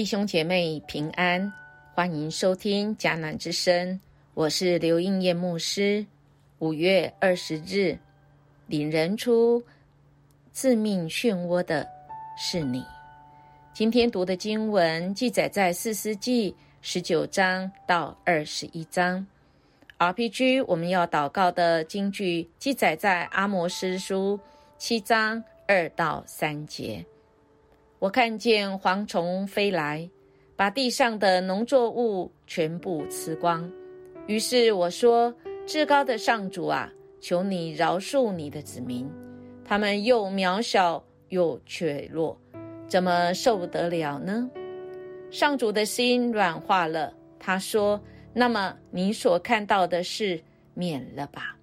弟兄姐妹平安，欢迎收听迦南之声，我是刘应业牧师。五月二十日，领人出致命漩涡的是你。今天读的经文记载在四世纪十九章到二十一章。RPG 我们要祷告的经句记载在阿摩斯书七章二到三节。我看见蝗虫飞来，把地上的农作物全部吃光。于是我说：“至高的上主啊，求你饶恕你的子民，他们又渺小又怯弱，怎么受得了呢？”上主的心软化了，他说：“那么你所看到的事免了吧。”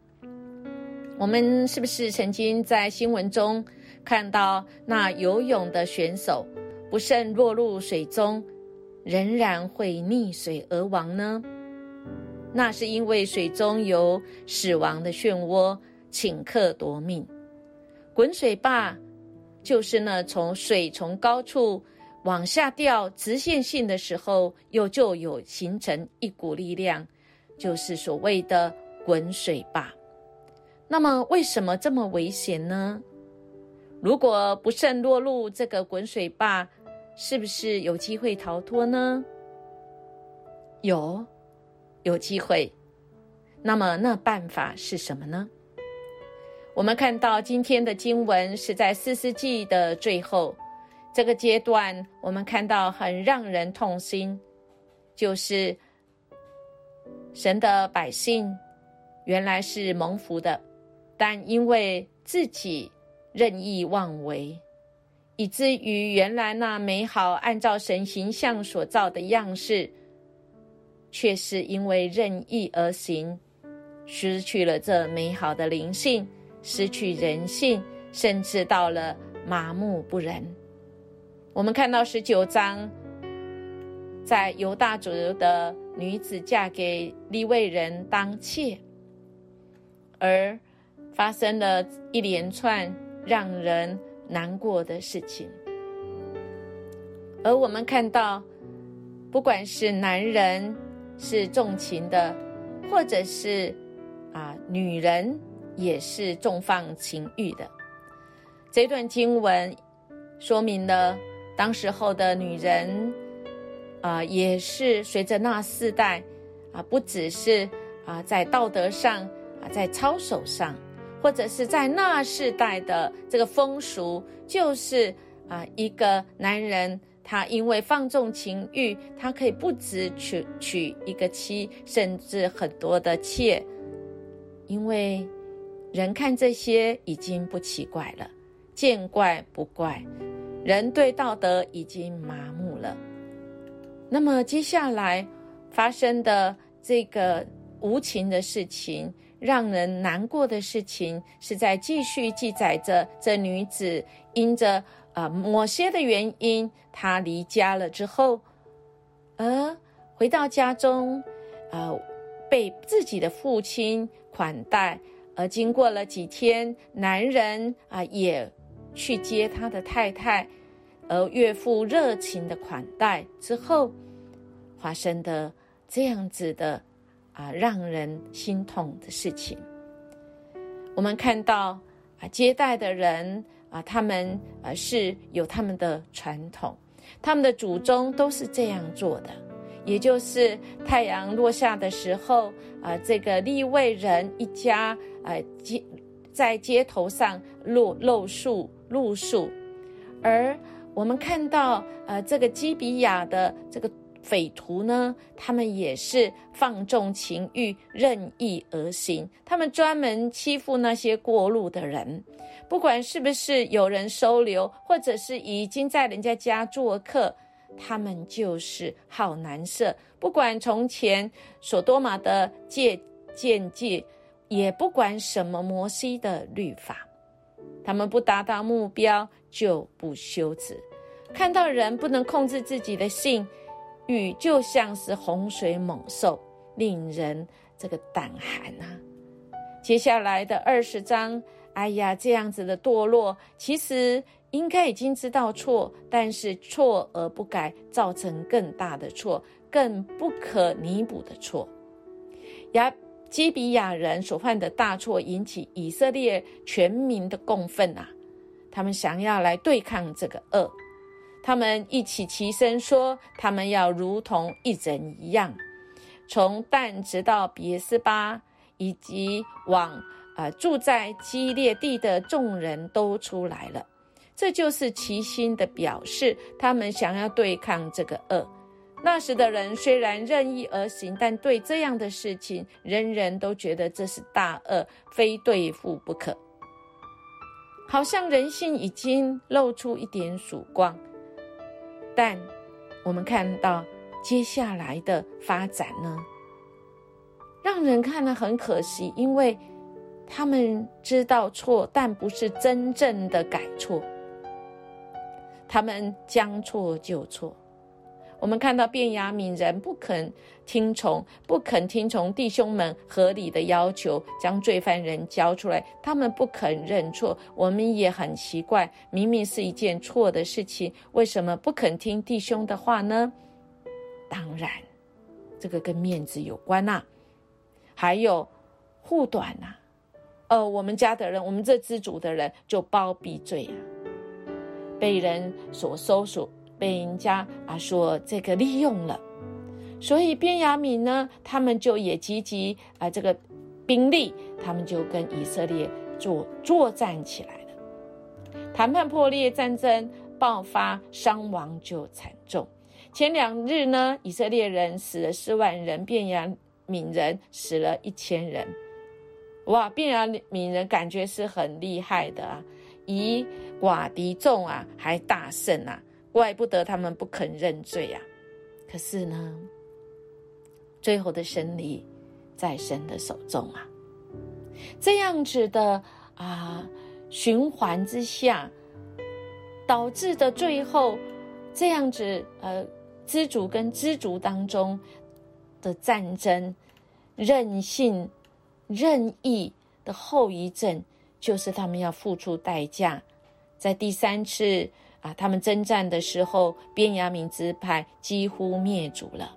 我们是不是曾经在新闻中？看到那游泳的选手不慎落入水中，仍然会溺水而亡呢？那是因为水中有死亡的漩涡，顷刻夺命。滚水坝就是呢从水从高处往下掉直线性的时候，又就有形成一股力量，就是所谓的滚水坝。那么，为什么这么危险呢？如果不慎落入这个滚水坝，是不是有机会逃脱呢？有，有机会。那么那办法是什么呢？我们看到今天的经文是在四世纪的最后这个阶段，我们看到很让人痛心，就是神的百姓原来是蒙福的，但因为自己。任意妄为，以至于原来那美好按照神形象所造的样式，却是因为任意而行，失去了这美好的灵性，失去人性，甚至到了麻木不仁。我们看到十九章，在犹大族的女子嫁给利未人当妾，而发生了一连串。让人难过的事情，而我们看到，不管是男人是重情的，或者是啊女人也是重放情欲的。这段经文说明了，当时候的女人啊，也是随着那四代啊，不只是啊在道德上啊，在操守上。或者是在那世代的这个风俗，就是啊，一个男人他因为放纵情欲，他可以不止娶娶一个妻，甚至很多的妾，因为人看这些已经不奇怪了，见怪不怪，人对道德已经麻木了。那么接下来发生的这个无情的事情。让人难过的事情是在继续记载着这女子因着啊某些的原因，她离家了之后，而回到家中，呃，被自己的父亲款待，而经过了几天，男人啊也去接他的太太，而岳父热情的款待之后，发生的这样子的。啊，让人心痛的事情。我们看到啊，接待的人啊，他们啊是有他们的传统，他们的祖宗都是这样做的。也就是太阳落下的时候啊，这个立位人一家啊街在街头上露露宿露宿，而我们看到呃这个基比亚的这个。匪徒呢？他们也是放纵情欲、任意而行。他们专门欺负那些过路的人，不管是不是有人收留，或者是已经在人家家做客，他们就是好难色。不管从前所多玛的戒见戒，也不管什么摩西的律法，他们不达到目标就不休止。看到人不能控制自己的性。雨就像是洪水猛兽，令人这个胆寒呐。接下来的二十章，哎呀，这样子的堕落，其实应该已经知道错，但是错而不改，造成更大的错，更不可弥补的错。亚基比亚人所犯的大错，引起以色列全民的共愤啊！他们想要来对抗这个恶，他们一起齐声说：“他们要如同一人一样，从但直到别斯巴，以及往啊住在基列地的众人都出来了。”这就是齐心的表示，他们想要对抗这个恶。那时的人虽然任意而行，但对这样的事情，人人都觉得这是大恶，非对付不可。好像人性已经露出一点曙光，但我们看到接下来的发展呢，让人看了很可惜，因为他们知道错，但不是真正的改错。他们将错就错。我们看到便雅悯人不肯听从，不肯听从弟兄们合理的要求，将罪犯人交出来。他们不肯认错。我们也很奇怪，明明是一件错的事情，为什么不肯听弟兄的话呢？当然，这个跟面子有关呐，还有护短呐。呃，我们家的人，我们这支族的人就包庇罪啊。被人所搜索，被人家啊说这个利用了，所以边雅敏呢，他们就也积极啊这个兵力，他们就跟以色列作作战起来了。谈判破裂，战争爆发，伤亡就惨重。前两日呢，以色列人死了四万人，便雅悯人死了一千人。哇，便雅悯人感觉是很厉害的啊。以寡敌众啊，还大胜啊，怪不得他们不肯认罪啊。可是呢，最后的胜利在神的手中啊。这样子的啊循环之下，导致的最后这样子呃知足跟知足当中的战争、任性、任意的后遗症。就是他们要付出代价，在第三次啊，他们征战的时候，边雅明支派几乎灭族了。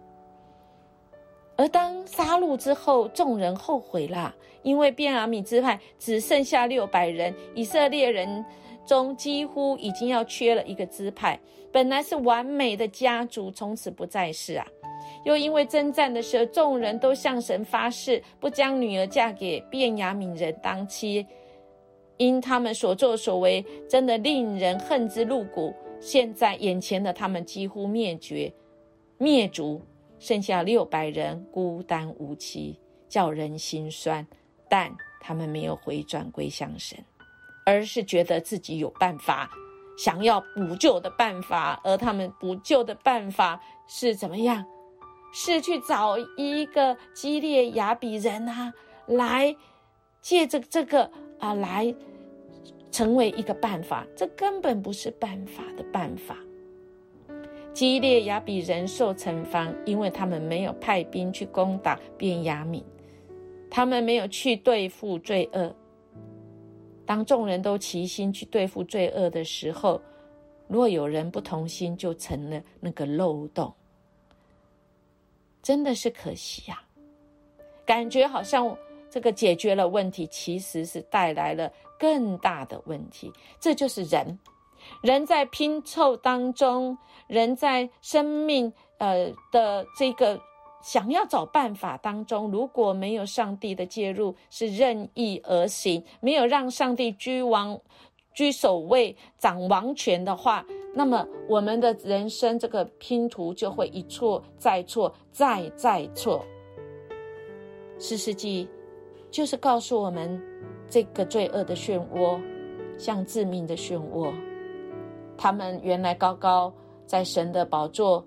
而当杀戮之后，众人后悔了，因为边雅明支派只剩下六百人，以色列人中几乎已经要缺了一个支派，本来是完美的家族，从此不再是啊。又因为征战的时候，众人都向神发誓，不将女儿嫁给便雅悯人当妻。因他们所作所为，真的令人恨之入骨。现在眼前的他们几乎灭绝、灭族，剩下六百人孤单无妻，叫人心酸。但他们没有回转归向神，而是觉得自己有办法，想要补救的办法。而他们补救的办法是怎么样？是去找一个激烈雅比人啊，来借着这个啊来。成为一个办法，这根本不是办法的办法。基列雅比人受惩罚，因为他们没有派兵去攻打便雅悯，他们没有去对付罪恶。当众人都齐心去对付罪恶的时候，若有人不同心，就成了那个漏洞。真的是可惜呀，感觉好像这个解决了问题，其实是带来了。更大的问题，这就是人，人在拼凑当中，人在生命呃的这个想要找办法当中，如果没有上帝的介入，是任意而行，没有让上帝居王居首位掌王权的话，那么我们的人生这个拼图就会一错再错，再再错。四世纪就是告诉我们。这个罪恶的漩涡，像致命的漩涡。他们原来高高在神的宝座，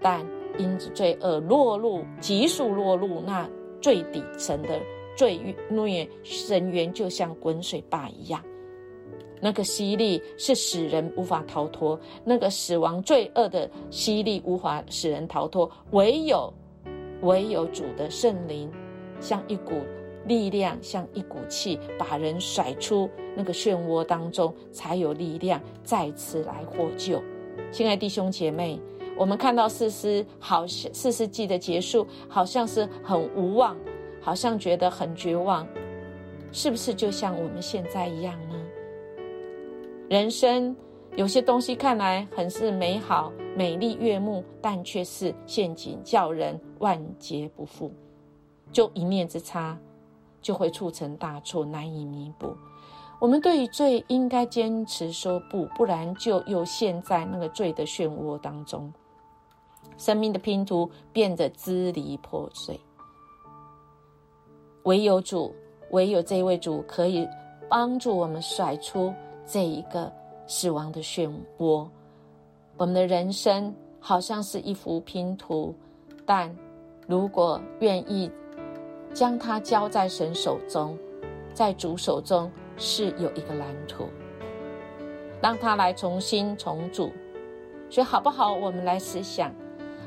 但因着罪恶落入急速落入那最底层的罪孽深渊，就像滚水坝一样。那个吸力是使人无法逃脱，那个死亡罪恶的吸力无法使人逃脱，唯有唯有主的圣灵，像一股。力量像一股气，把人甩出那个漩涡当中，才有力量再次来获救。亲爱弟兄姐妹，我们看到四世好像四世纪的结束，好像是很无望，好像觉得很绝望，是不是就像我们现在一样呢？人生有些东西看来很是美好、美丽悦目，但却是陷阱，叫人万劫不复。就一念之差，就会促成大错，难以弥补。我们对于罪应该坚持说不，不然就又陷在那个罪的漩涡当中，生命的拼图变得支离破碎。唯有主，唯有这位主可以帮助我们甩出。这一个死亡的漩涡，我们的人生好像是一幅拼图，但如果愿意将它交在神手中，在主手中是有一个蓝图，让他来重新重组。所以好不好？我们来思想，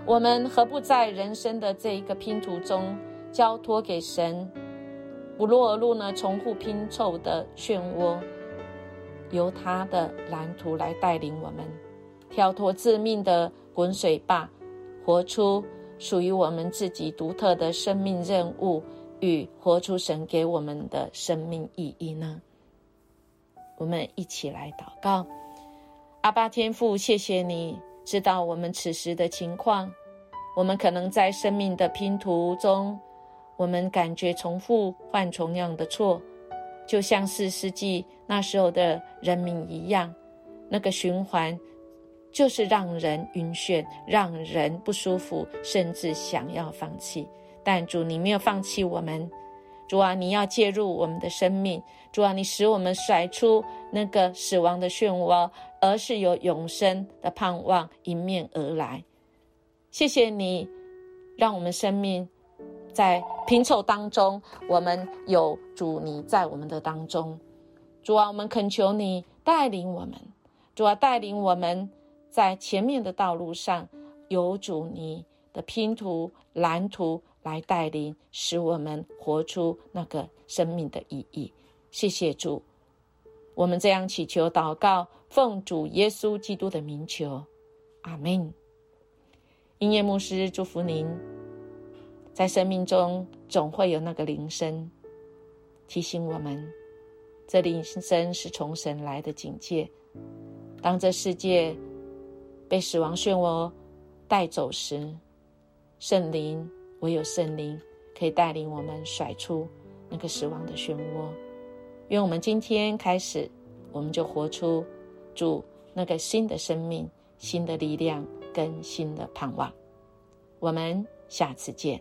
我们何不在人生的这一个拼图中交托给神，不落入呢重复拼凑的漩涡？由他的蓝图来带领我们，跳脱致命的滚水坝，活出属于我们自己独特的生命任务与活出神给我们的生命意义呢？我们一起来祷告：阿巴天父，谢谢你知道我们此时的情况，我们可能在生命的拼图中，我们感觉重复犯同样的错。就像是世纪那时候的人民一样，那个循环就是让人晕眩，让人不舒服，甚至想要放弃。但主，你没有放弃我们，主啊，你要介入我们的生命，主啊，你使我们甩出那个死亡的漩涡，而是有永生的盼望迎面而来。谢谢你，让我们生命。在拼凑当中，我们有主你在我们的当中，主啊，我们恳求你带领我们，主啊，带领我们在前面的道路上有主你的拼图蓝图来带领，使我们活出那个生命的意义。谢谢主，我们这样祈求祷告，奉主耶稣基督的名求，阿门。音乐牧师祝福您。在生命中，总会有那个铃声，提醒我们，这铃声是从神来的警戒。当这世界被死亡漩涡带走时，圣灵唯有圣灵可以带领我们甩出那个死亡的漩涡。愿我们今天开始，我们就活出主那个新的生命、新的力量跟新的盼望。我们下次见。